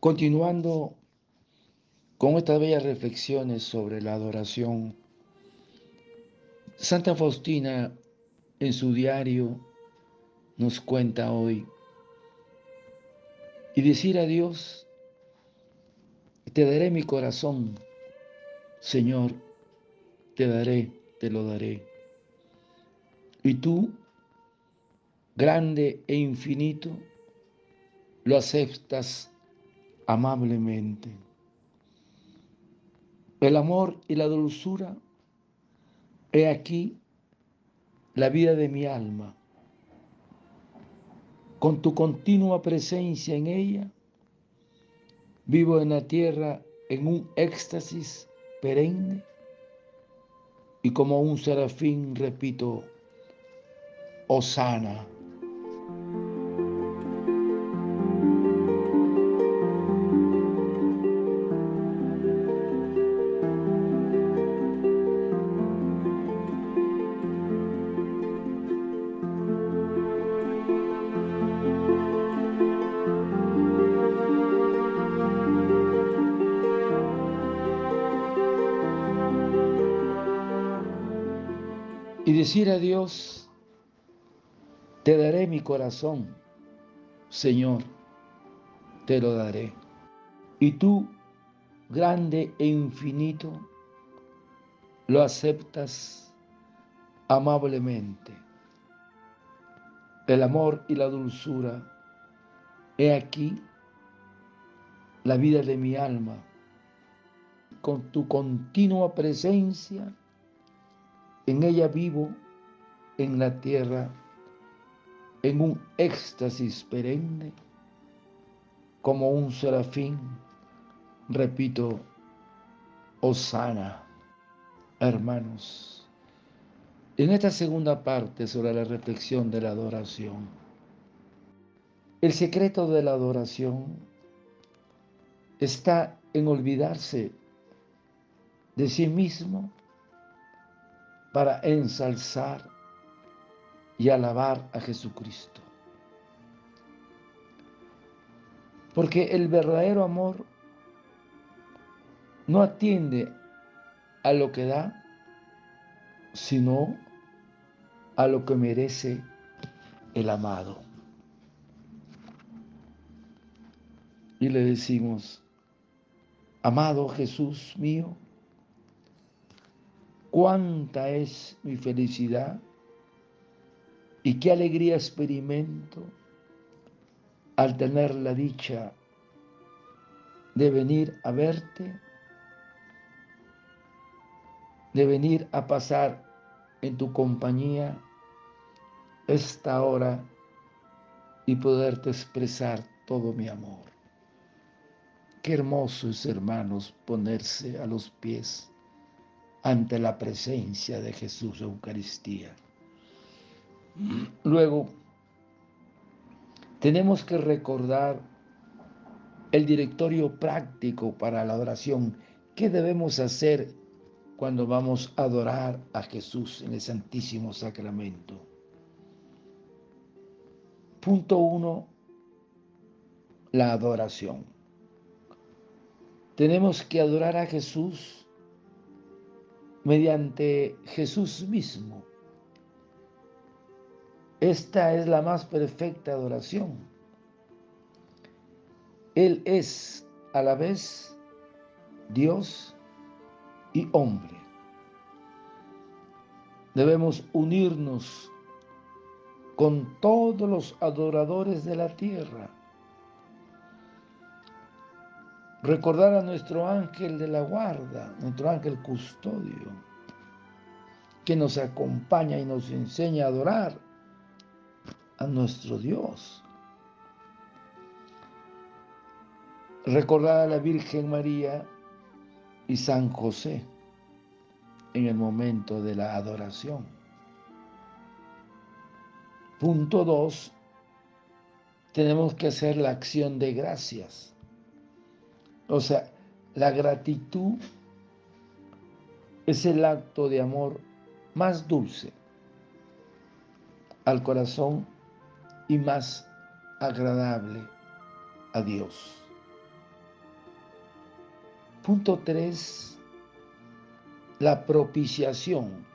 Continuando con estas bellas reflexiones sobre la adoración, Santa Faustina en su diario nos cuenta hoy, y decir a Dios, te daré mi corazón, Señor, te daré, te lo daré. Y tú, grande e infinito, lo aceptas amablemente. El amor y la dulzura, he aquí la vida de mi alma. Con tu continua presencia en ella, vivo en la tierra en un éxtasis perenne y como un serafín repito, Osana. Y decir a Dios, te daré mi corazón, Señor, te lo daré. Y tú, grande e infinito, lo aceptas amablemente. El amor y la dulzura, he aquí la vida de mi alma, con tu continua presencia en ella vivo en la tierra en un éxtasis perenne, como un serafín, repito, Osana, hermanos. En esta segunda parte sobre la reflexión de la adoración, el secreto de la adoración está en olvidarse de sí mismo para ensalzar y alabar a Jesucristo. Porque el verdadero amor no atiende a lo que da, sino a lo que merece el amado. Y le decimos, amado Jesús mío, cuánta es mi felicidad y qué alegría experimento al tener la dicha de venir a verte, de venir a pasar en tu compañía esta hora y poderte expresar todo mi amor. Qué hermoso es, hermanos, ponerse a los pies ante la presencia de Jesús Eucaristía. Luego, tenemos que recordar el directorio práctico para la oración. ¿Qué debemos hacer cuando vamos a adorar a Jesús en el Santísimo Sacramento? Punto uno, la adoración. Tenemos que adorar a Jesús mediante Jesús mismo. Esta es la más perfecta adoración. Él es a la vez Dios y hombre. Debemos unirnos con todos los adoradores de la tierra recordar a nuestro ángel de la guarda, nuestro ángel custodio, que nos acompaña y nos enseña a adorar a nuestro Dios. Recordar a la Virgen María y San José en el momento de la adoración. Punto dos, tenemos que hacer la acción de gracias o sea, la gratitud es el acto de amor más dulce al corazón y más agradable a Dios. punto 3, la propiciación,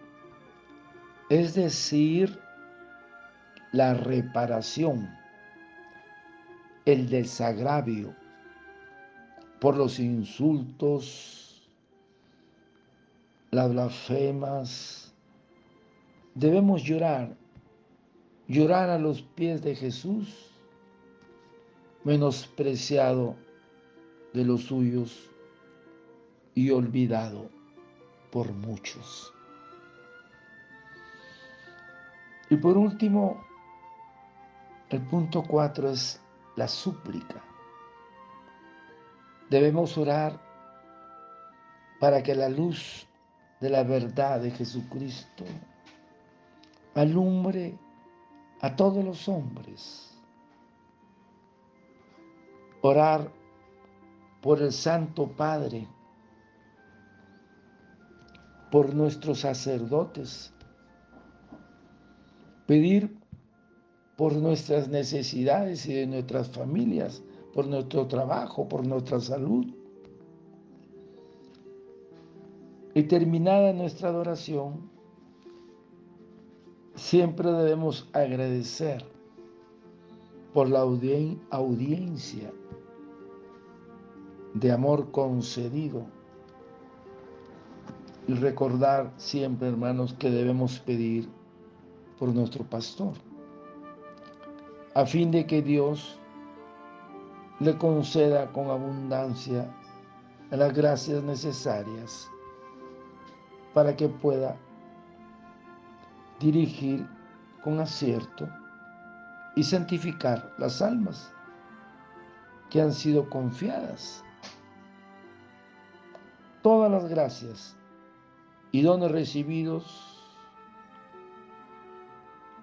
es decir, la reparación, el desagravio por los insultos, las blasfemas. Debemos llorar, llorar a los pies de Jesús, menospreciado de los suyos y olvidado por muchos. Y por último, el punto cuatro es la súplica. Debemos orar para que la luz de la verdad de Jesucristo alumbre a todos los hombres. Orar por el Santo Padre, por nuestros sacerdotes, pedir por nuestras necesidades y de nuestras familias, por nuestro trabajo, por nuestra salud. Y terminada nuestra adoración, siempre debemos agradecer por la audiencia de amor concedido y recordar siempre, hermanos, que debemos pedir por nuestro pastor a fin de que Dios le conceda con abundancia las gracias necesarias para que pueda dirigir con acierto y santificar las almas que han sido confiadas. Todas las gracias y dones recibidos,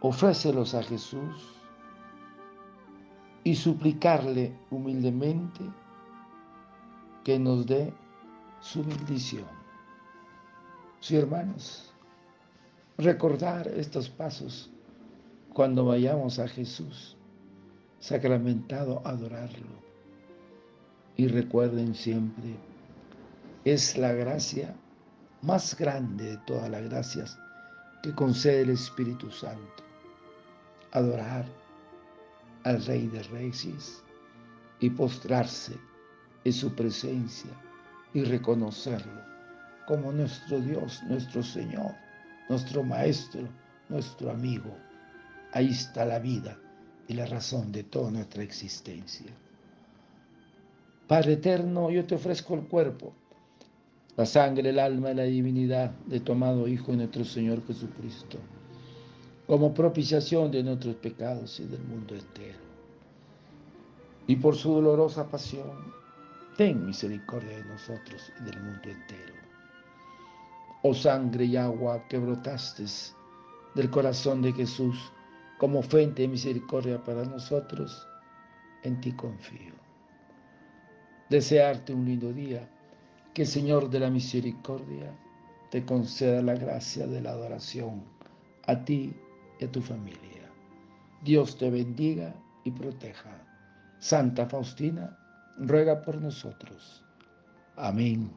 ofrécelos a Jesús y suplicarle humildemente que nos dé su bendición. Sí, hermanos, recordar estos pasos cuando vayamos a Jesús, sacramentado, adorarlo. Y recuerden siempre, es la gracia más grande de todas las gracias que concede el Espíritu Santo. Adorar al Rey de Reyes y postrarse en su presencia y reconocerlo como nuestro Dios, nuestro Señor, nuestro Maestro, nuestro amigo. Ahí está la vida y la razón de toda nuestra existencia. Padre eterno, yo te ofrezco el cuerpo, la sangre, el alma y la divinidad de tu amado Hijo nuestro Señor Jesucristo como propiciación de nuestros pecados y del mundo entero. Y por su dolorosa pasión, ten misericordia de nosotros y del mundo entero. Oh sangre y agua que brotaste del corazón de Jesús como fuente de misericordia para nosotros, en ti confío. Desearte un lindo día, que el Señor de la misericordia te conceda la gracia de la adoración a ti a tu familia. Dios te bendiga y proteja. Santa Faustina, ruega por nosotros. Amén.